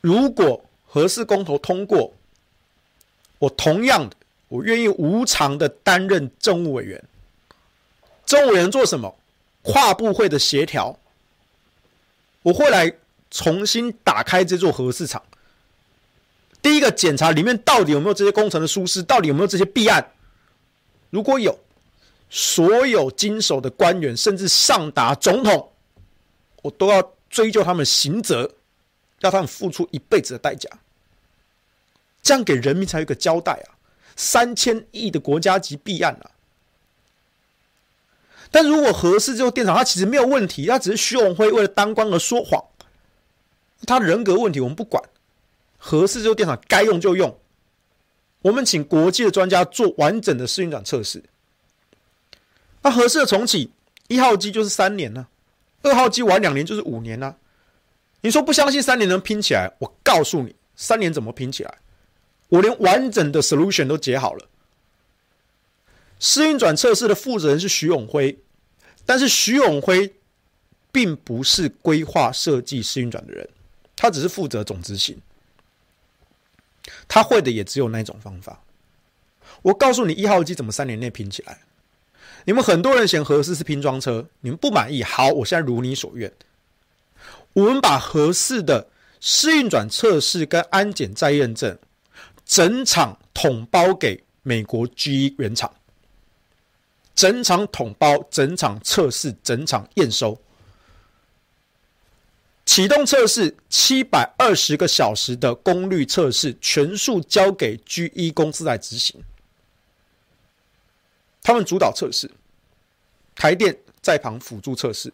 如果核四公投通过，我同样的，我愿意无偿的担任政务委员。政务委员做什么？跨部会的协调，我会来重新打开这座核市场。第一个检查里面到底有没有这些工程的疏失，到底有没有这些弊案。如果有，所有经手的官员，甚至上达总统，我都要追究他们刑责，要他们付出一辈子的代价。这样给人民才有一个交代啊！三千亿的国家级弊案啊！但如果合适这个电厂它其实没有问题，它只是徐永辉为了当官而说谎，他人格问题我们不管。合适这个电厂该用就用，我们请国际的专家做完整的试运转测试。那合适的重启，一号机就是三年呢、啊，二号机晚两年就是五年呢、你说不相信三年能拼起来？我告诉你，三年怎么拼起来？我连完整的 solution 都解好了。试运转测试的负责人是徐永辉，但是徐永辉并不是规划设计试运转的人，他只是负责总执行。他会的也只有那一种方法。我告诉你，一号机怎么三年内拼起来？你们很多人嫌合适是拼装车，你们不满意？好，我现在如你所愿，我们把合适的试运转测试跟安检再验证。整场统包给美国 G 原厂，整场统包，整场测试，整场验收，启动测试七百二十个小时的功率测试，全数交给 GE 公司来执行，他们主导测试，台电在旁辅助测试，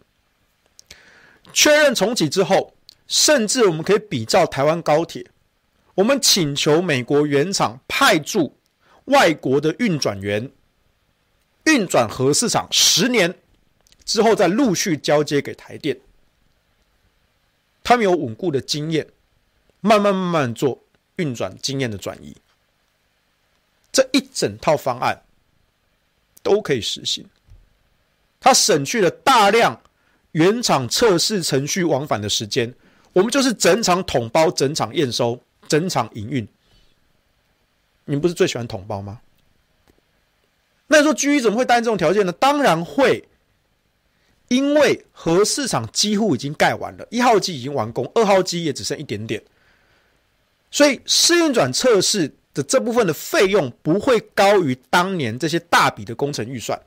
确认重启之后，甚至我们可以比照台湾高铁。我们请求美国原厂派驻外国的运转员运转核市场十年之后，再陆续交接给台电。他们有稳固的经验，慢慢慢慢做运转经验的转移。这一整套方案都可以实行。它省去了大量原厂测试程序往返的时间，我们就是整场统包，整场验收。整场营运，你不是最喜欢统包吗？那你说 GE 怎么会答应这种条件呢？当然会，因为核市场几乎已经盖完了，一号机已经完工，二号机也只剩一点点，所以试运转测试的这部分的费用不会高于当年这些大笔的工程预算，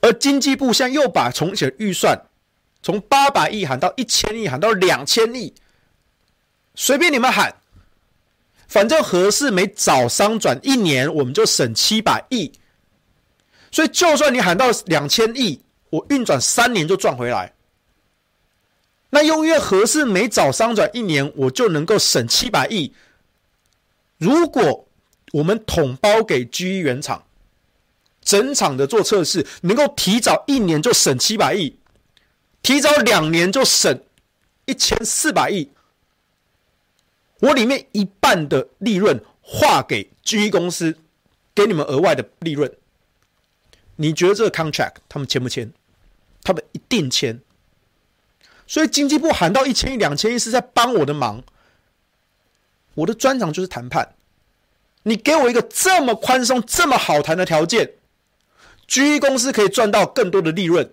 而经济部现在又把重启的预算从八百亿喊到一千亿，喊到两千亿。随便你们喊，反正核四每早商转一年，我们就省七百亿。所以，就算你喊到两千亿，我运转三年就赚回来。那因为核四每早商转一年，我就能够省七百亿。如果我们统包给 G 一原厂，整场的做测试，能够提早一年就省七百亿，提早两年就省一千四百亿。我里面一半的利润划给 GE 公司，给你们额外的利润。你觉得这个 contract 他们签不签？他们一定签。所以经济部喊到一千亿、两千亿是在帮我的忙。我的专长就是谈判。你给我一个这么宽松、这么好谈的条件，GE 公司可以赚到更多的利润，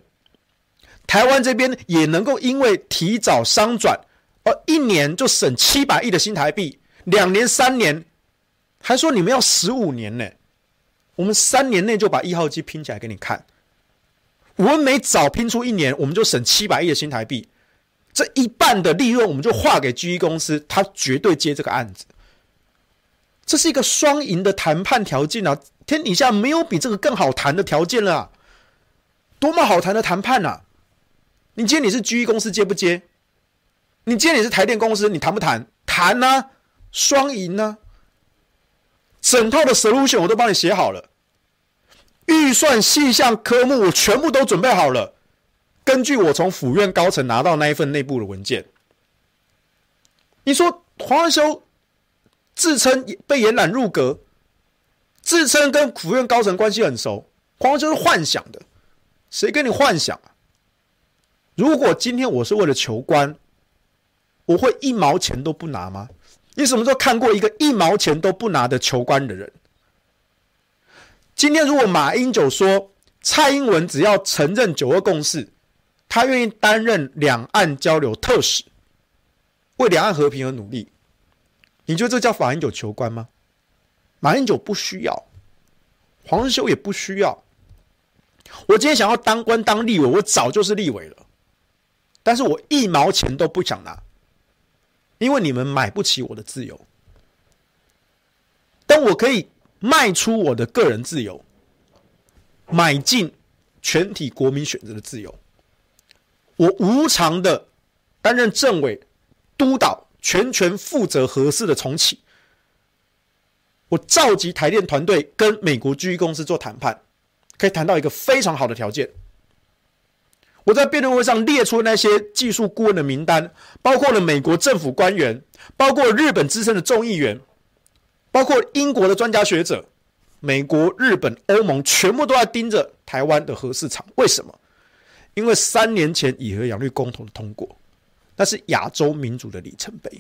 台湾这边也能够因为提早商转。而一年就省七百亿的新台币，两年、三年，还说你们要十五年呢？我们三年内就把一号机拼起来给你看。我们每早拼出一年，我们就省七百亿的新台币，这一半的利润我们就划给 GE 公司，他绝对接这个案子。这是一个双赢的谈判条件啊！天底下没有比这个更好谈的条件了，多么好谈的谈判啊！你今天你是 GE 公司接不接？你今天你是台电公司，你谈不谈？谈呐、双赢呢、整套的 solution 我都帮你写好了，预算细项科目我全部都准备好了。根据我从府院高层拿到那一份内部的文件，你说黄文修自称被延揽入阁，自称跟府院高层关系很熟，黄文修是幻想的，谁跟你幻想啊？如果今天我是为了求官。我会一毛钱都不拿吗？你什么时候看过一个一毛钱都不拿的求官的人？今天如果马英九说蔡英文只要承认九二共识，他愿意担任两岸交流特使，为两岸和平而努力，你觉得这叫马英九求官吗？马英九不需要，黄士修也不需要。我今天想要当官当立委，我早就是立委了，但是我一毛钱都不想拿，因为你们买不起我的自由。但我可以卖出我的个人自由，买进全体国民选择的自由。我无偿的担任政委，督导全权负责合适的重启。我召集台电团队跟美国居公司做谈判，可以谈到一个非常好的条件。我在辩论会上列出那些技术顾问的名单，包括了美国政府官员，包括日本资深的众议员，包括英国的专家学者，美国、日本、欧盟全部都在盯着台湾的核四厂。为什么？因为三年前以核养绿公投的通过，那是亚洲民主的里程碑。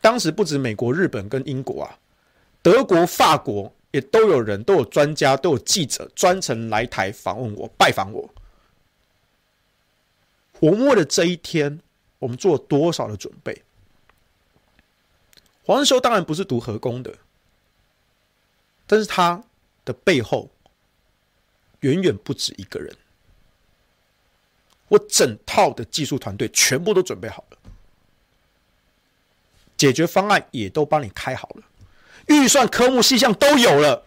当时不止美国、日本跟英国啊，德国、法国也都有人，都有专家，都有记者专程来台访问我、拜访我。我们为了这一天，我们做了多少的准备？黄士修当然不是读核工的，但是他的背后远远不止一个人。我整套的技术团队全部都准备好了。解决方案也都帮你开好了，预算科目细项都有了，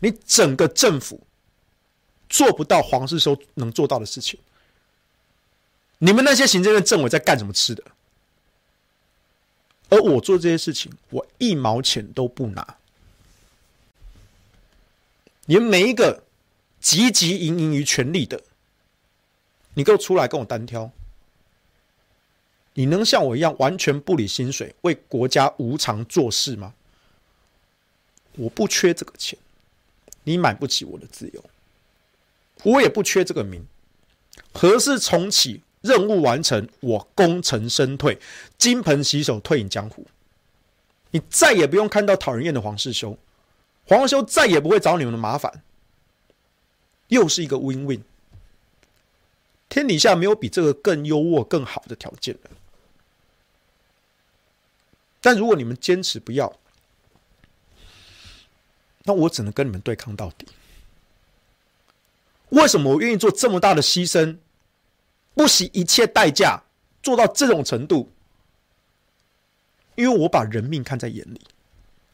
你整个政府做不到黄世修能做到的事情。你们那些行政院政委在干什么吃的？而我做这些事情，我一毛钱都不拿。你们每一个汲汲营营于权力的，你给我出来跟我单挑。你能像我一样完全不理薪水，为国家无偿做事吗？我不缺这个钱，你买不起我的自由，我也不缺这个名。何事重启，任务完成，我功成身退，金盆洗手，退隐江湖。你再也不用看到讨人厌的黄世修，黄世修再也不会找你们的麻烦，又是一个 win-win。天底下没有比这个更优渥、更好的条件了。但如果你们坚持不要，那我只能跟你们对抗到底。为什么我愿意做这么大的牺牲，不惜一切代价做到这种程度？因为我把人命看在眼里，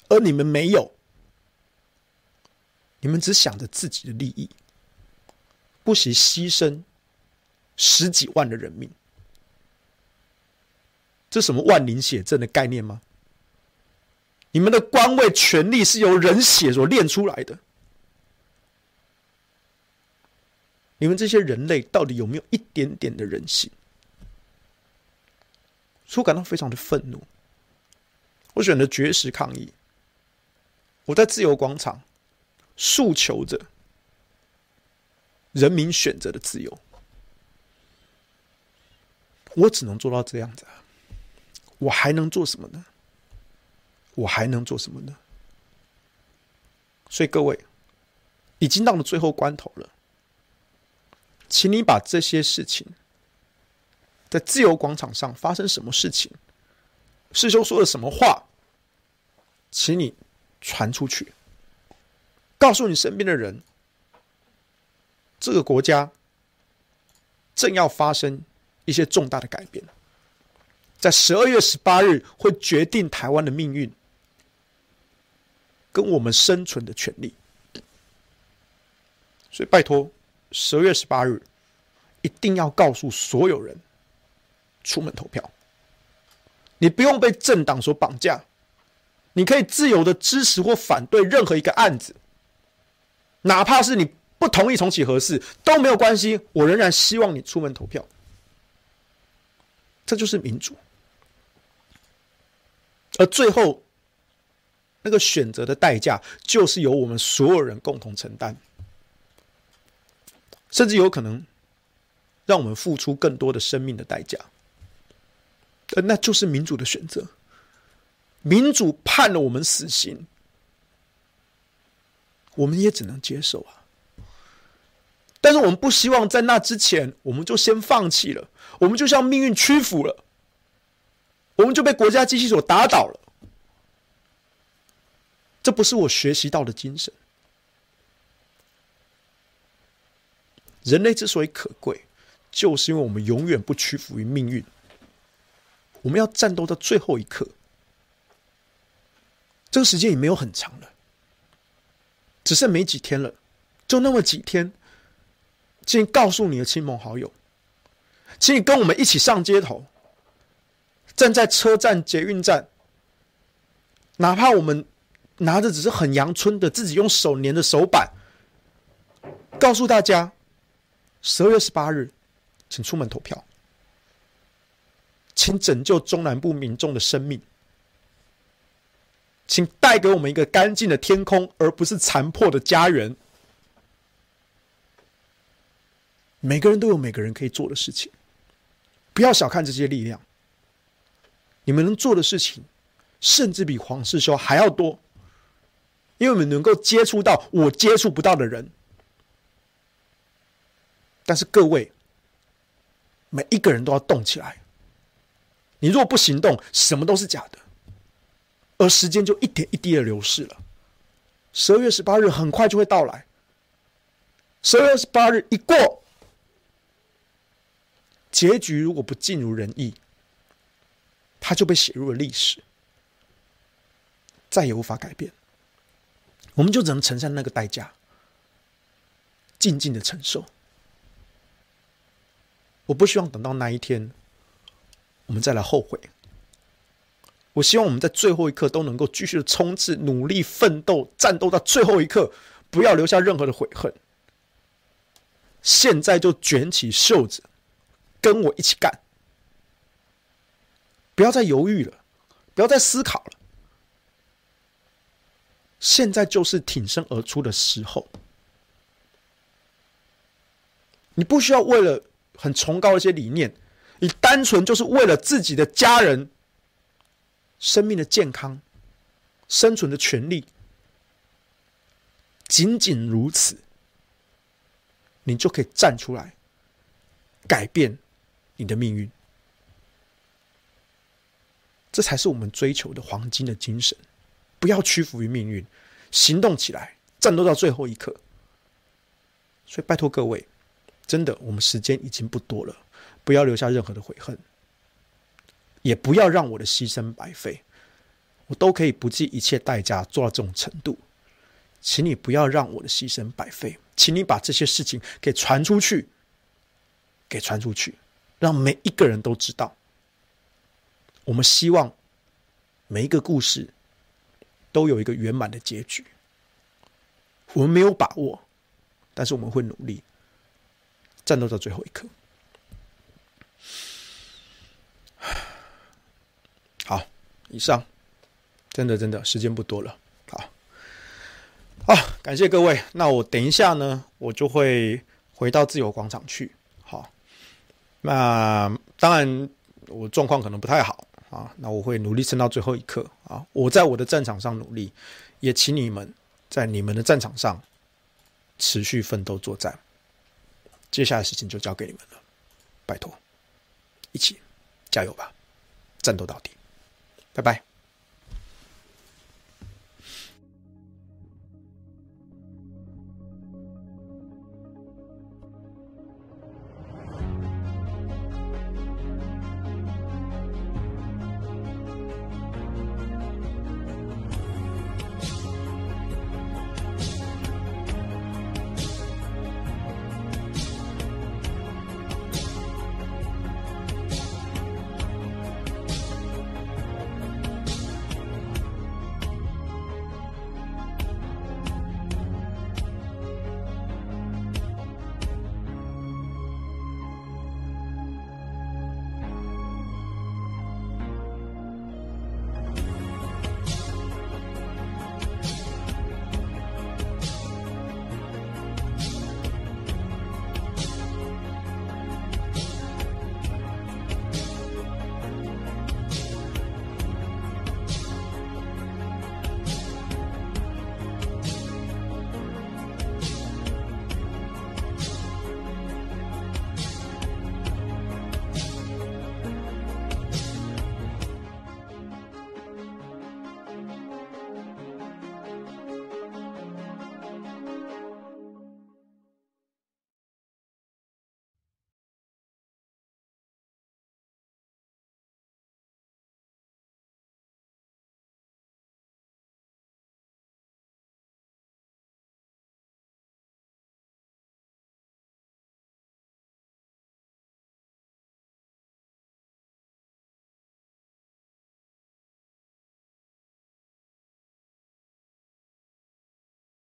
而你们没有，你们只想着自己的利益，不惜牺牲十几万的人命。这什么万灵血阵的概念吗？你们的官位权力是由人血所炼出来的。你们这些人类到底有没有一点点的人性？所以我感到非常的愤怒。我选择绝食抗议。我在自由广场诉求着人民选择的自由。我只能做到这样子。我还能做什么呢？我还能做什么呢？所以各位，已经到了最后关头了，请你把这些事情，在自由广场上发生什么事情，师兄说了什么话，请你传出去，告诉你身边的人，这个国家正要发生一些重大的改变。在十二月十八日会决定台湾的命运，跟我们生存的权利。所以拜托，十二月十八日一定要告诉所有人出门投票。你不用被政党所绑架，你可以自由的支持或反对任何一个案子，哪怕是你不同意重启核四都没有关系。我仍然希望你出门投票，这就是民主。而最后，那个选择的代价，就是由我们所有人共同承担，甚至有可能让我们付出更多的生命的代价。而那就是民主的选择。民主判了我们死刑，我们也只能接受啊。但是我们不希望在那之前，我们就先放弃了，我们就向命运屈服了。我们就被国家机器所打倒了。这不是我学习到的精神。人类之所以可贵，就是因为我们永远不屈服于命运。我们要战斗到最后一刻。这个时间也没有很长了，只剩没几天了，就那么几天。请你告诉你的亲朋好友，请你跟我们一起上街头，站在车站、捷运站，哪怕我们拿着只是很阳春的自己用手粘的手板，告诉大家，十二月十八日，请出门投票，请拯救中南部民众的生命，请带给我们一个干净的天空，而不是残破的家园。每个人都有每个人可以做的事情，不要小看这些力量。你们能做的事情，甚至比黄世修还要多，因为我们能够接触到我接触不到的人。但是各位，每一个人都要动起来。你如果不行动，什么都是假的，而时间就一点一滴的流逝了。十二月十八日很快就会到来，十二月十八日一过。结局如果不尽如人意，它就被写入了历史，再也无法改变。我们就只能承担那个代价，静静的承受。我不希望等到那一天，我们再来后悔。我希望我们在最后一刻都能够继续的冲刺、努力、奋斗、战斗到最后一刻，不要留下任何的悔恨。现在就卷起袖子。跟我一起干！不要再犹豫了，不要再思考了。现在就是挺身而出的时候。你不需要为了很崇高的一些理念，你单纯就是为了自己的家人生命的健康、生存的权利，仅仅如此，你就可以站出来改变。你的命运，这才是我们追求的黄金的精神。不要屈服于命运，行动起来，战斗到最后一刻。所以，拜托各位，真的，我们时间已经不多了，不要留下任何的悔恨，也不要让我的牺牲白费。我都可以不计一切代价做到这种程度，请你不要让我的牺牲白费，请你把这些事情给传出去，给传出去。让每一个人都知道，我们希望每一个故事都有一个圆满的结局。我们没有把握，但是我们会努力战斗到最后一刻。好，以上，真的真的时间不多了。好，好，感谢各位。那我等一下呢，我就会回到自由广场去。好那当然，我状况可能不太好啊。那我会努力撑到最后一刻啊！我在我的战场上努力，也请你们在你们的战场上持续奋斗作战。接下来的事情就交给你们了，拜托，一起加油吧，战斗到底！拜拜。